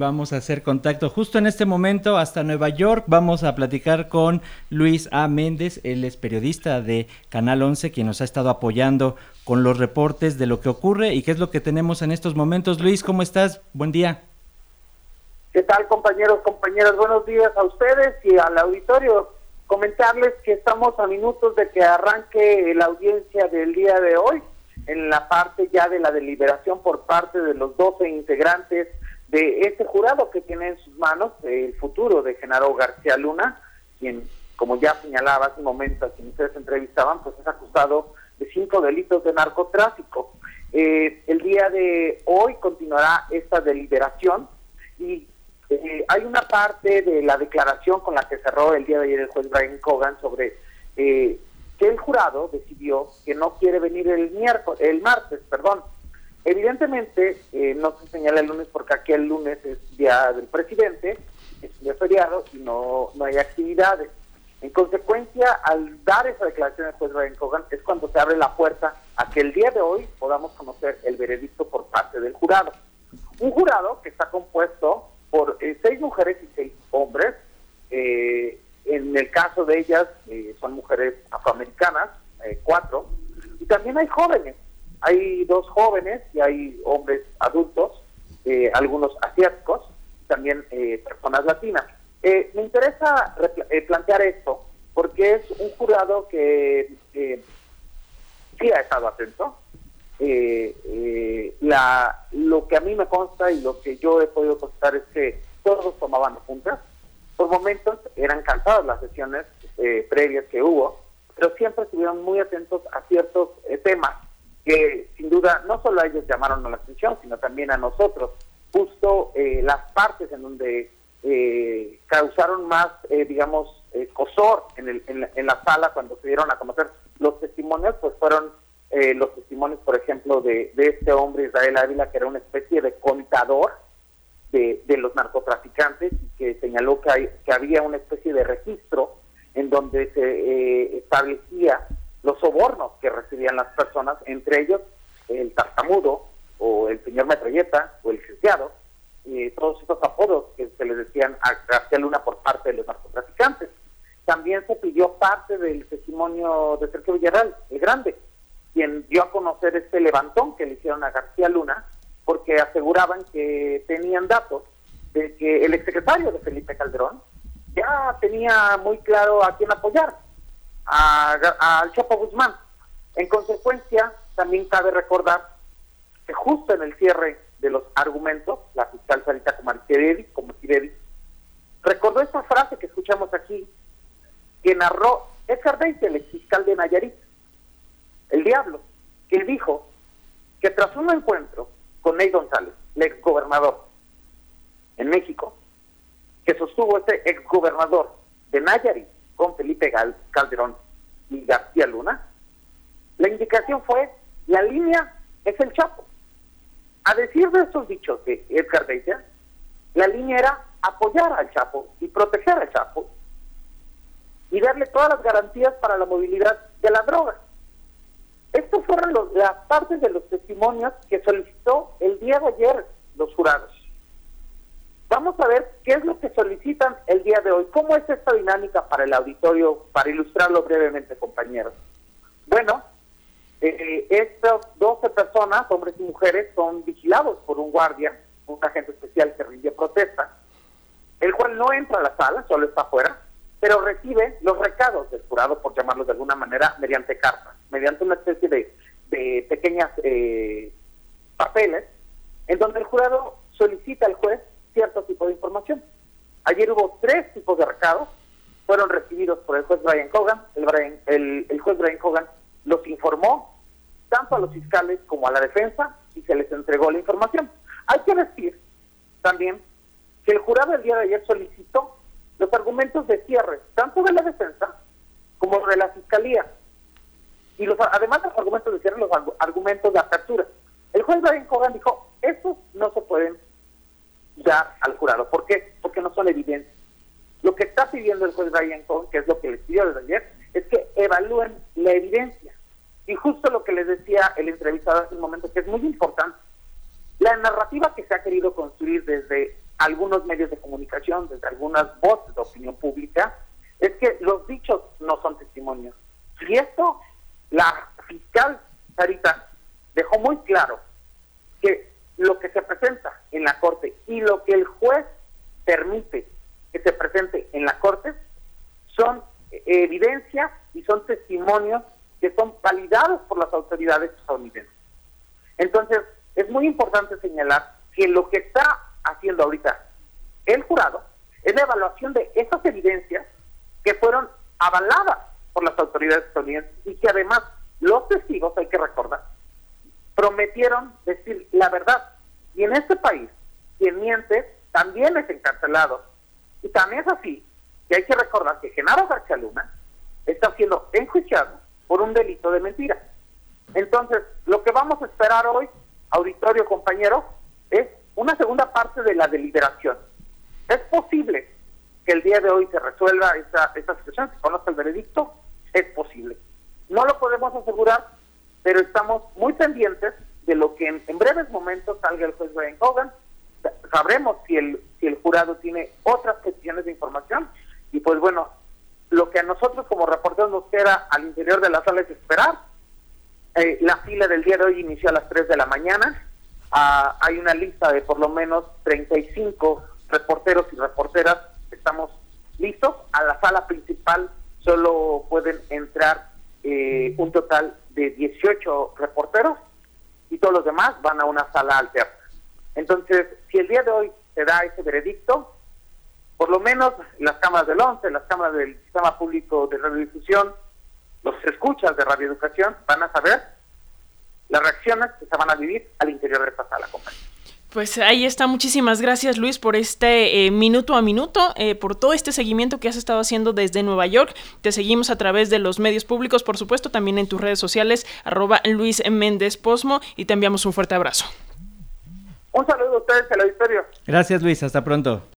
Vamos a hacer contacto justo en este momento hasta Nueva York. Vamos a platicar con Luis A. Méndez, él es periodista de Canal 11, quien nos ha estado apoyando con los reportes de lo que ocurre y qué es lo que tenemos en estos momentos. Luis, ¿cómo estás? Buen día. ¿Qué tal compañeros, compañeras? Buenos días a ustedes y al auditorio. Comentarles que estamos a minutos de que arranque la audiencia del día de hoy en la parte ya de la deliberación por parte de los 12 integrantes de este jurado que tiene en sus manos el futuro de Genaro García Luna, quien, como ya señalaba hace un momento a quien ustedes entrevistaban, pues es acusado de cinco delitos de narcotráfico. Eh, el día de hoy continuará esta deliberación y eh, hay una parte de la declaración con la que cerró el día de ayer el juez Brian Cogan sobre eh, que el jurado decidió que no quiere venir el miércoles, el martes, perdón, Evidentemente, eh, no se señala el lunes porque aquí el lunes es día del presidente, es día feriado y no, no hay actividades. En consecuencia, al dar esa declaración del juez Ryan Cogan, es cuando se abre la puerta a que el día de hoy podamos conocer el veredicto por parte del jurado. Un jurado que está compuesto por eh, seis mujeres y seis hombres. Eh, en el caso de ellas, son mujeres afroamericanas, cuatro, y también hay jóvenes hay dos jóvenes y hay hombres adultos, eh, algunos asiáticos, también eh, personas latinas. Eh, me interesa plantear esto porque es un jurado que sí ha estado atento. la, lo que a mí me consta y lo que yo he podido constatar es que todos tomaban juntas. Por momentos eran cansadas las sesiones previas que hubo, pero siempre estuvieron muy atentos a ciertos temas que sin duda no solo a ellos llamaron la atención, sino también a nosotros. Justo eh, las partes en donde eh, causaron más, eh, digamos, cosor en, el, en, la, sala cuando se dieron a conocer los testimonios, pues fueron los testimonios, por ejemplo, de, este hombre Israel Ávila, que era una especie de contador de, los narcotraficantes y que señaló que, que había una especie de registro en donde se establecía los sobornos las personas, entre ellos el tartamudo o el señor metralleta o el cristiado, y todos estos apodos que se le decían a García Luna por parte de los narcotraficantes. También se pidió parte del testimonio de Sergio Villarreal, el grande, quien dio a conocer este levantón que le hicieron a García Luna, porque aseguraban que tenían datos de que el exsecretario de Felipe Calderón ya tenía muy claro a quién apoyar, al Chapo Guzmán. En consecuencia, también cabe recordar que justo en el cierre de los argumentos, la fiscal Sarita Comartiredi, como recordó esta frase que escuchamos aquí, que narró Edgar Deite, el fiscal de Nayarit, el diablo, que dijo que tras un encuentro con Ney González, el exgobernador en México, que sostuvo este exgobernador de Nayarit, con Felipe Calderón y García Luna, la indicación fue, la línea es el Chapo. A decir de estos dichos de Edgar Bella, la línea era apoyar al Chapo y proteger al Chapo y darle todas las garantías para la movilidad de la droga. Estos fueron los, las partes de los testimonios que solicitó el día de ayer los jurados. Vamos a ver qué es lo que solicitan el día de hoy. ¿Cómo es esta dinámica para el auditorio, para ilustrarlo brevemente, compañeros? Eh, estas 12 personas, hombres y mujeres, son vigilados por un guardia, un agente especial que rinde protesta, el cual no entra a la sala, solo está afuera, pero recibe los recados del jurado, por llamarlos de alguna manera, mediante carta, mediante una especie de, de pequeñas eh, papeles, en donde el jurado solicita al juez cierto tipo de información. Ayer hubo tres tipos de recados, fueron recibidos por el juez Brian Cogan, el, el, juez Brian Cogan los informó tanto a los fiscales como a la defensa y se les entregó la información. Hay que decir también que el jurado el día de ayer solicitó los argumentos de cierre, tanto de la defensa como de la fiscalía. Y los, además de los argumentos de cierre, los argumentos de apertura. El juez Brian Cogan dijo, estos no se pueden dar al jurado. ¿Por qué? Porque no son evidentes. Lo que está pidiendo el juez Brian Cohen, que es lo que les pidió desde ayer, es que evalúen la evidencia. Y justo lo que les decía el entrevistado hace un momento, que es muy importante. La narrativa que se ha querido construir desde algunos medios de comunicación, desde algunas voces de opinión pública, es que los dichos no son testimonios. Y esto, la fiscal Sarita dejó muy claro que lo que se presenta en la corte y lo que el juez permite que se presente en la corte son evidencias y son testimonios que son validados por las autoridades estadounidenses. Entonces, es muy importante señalar que lo que está haciendo ahorita el jurado es la evaluación de esas evidencias que fueron avaladas por las autoridades estadounidenses y que además los testigos, hay que recordar, prometieron decir la verdad. Y en este país, quien miente también es encarcelado. Y también es así que hay que recordar que Genaro García Luna está siendo enjuiciado por un delito de mentira. Entonces, lo que vamos a esperar hoy, auditorio compañero, es una segunda parte de la deliberación. Es posible que el día de hoy se resuelva esa, esa situación, se conozca el veredicto, es posible. No lo podemos asegurar, pero estamos muy pendientes de lo que en, breves momentos salga el juez Brian Hogan. Sabremos si el, si el jurado tiene otras peticiones de información y pues bueno, lo que a nosotros como reporteros nos queda al interior de la sala es esperar. Eh, la fila del día de hoy inició a las 3 de la mañana. Ah, hay una lista de por lo menos 35 reporteros y reporteras. Estamos listos. A la sala principal solo pueden entrar eh, un total de 18 reporteros y todos los demás van a una sala alterna. Entonces, si el día de hoy se da ese veredicto, por lo menos las cámaras del 11, las cámaras del Sistema Público de Radiodifusión, los escuchas de radioeducación van a saber las reacciones que se van a vivir al interior de esta sala, compañero. Pues ahí está, muchísimas gracias Luis por este eh, minuto a minuto, eh, por todo este seguimiento que has estado haciendo desde Nueva York. Te seguimos a través de los medios públicos, por supuesto, también en tus redes sociales, arroba Luis Méndez Posmo, y te enviamos un fuerte abrazo. Un saludo a ustedes, al auditorio. Gracias Luis, hasta pronto.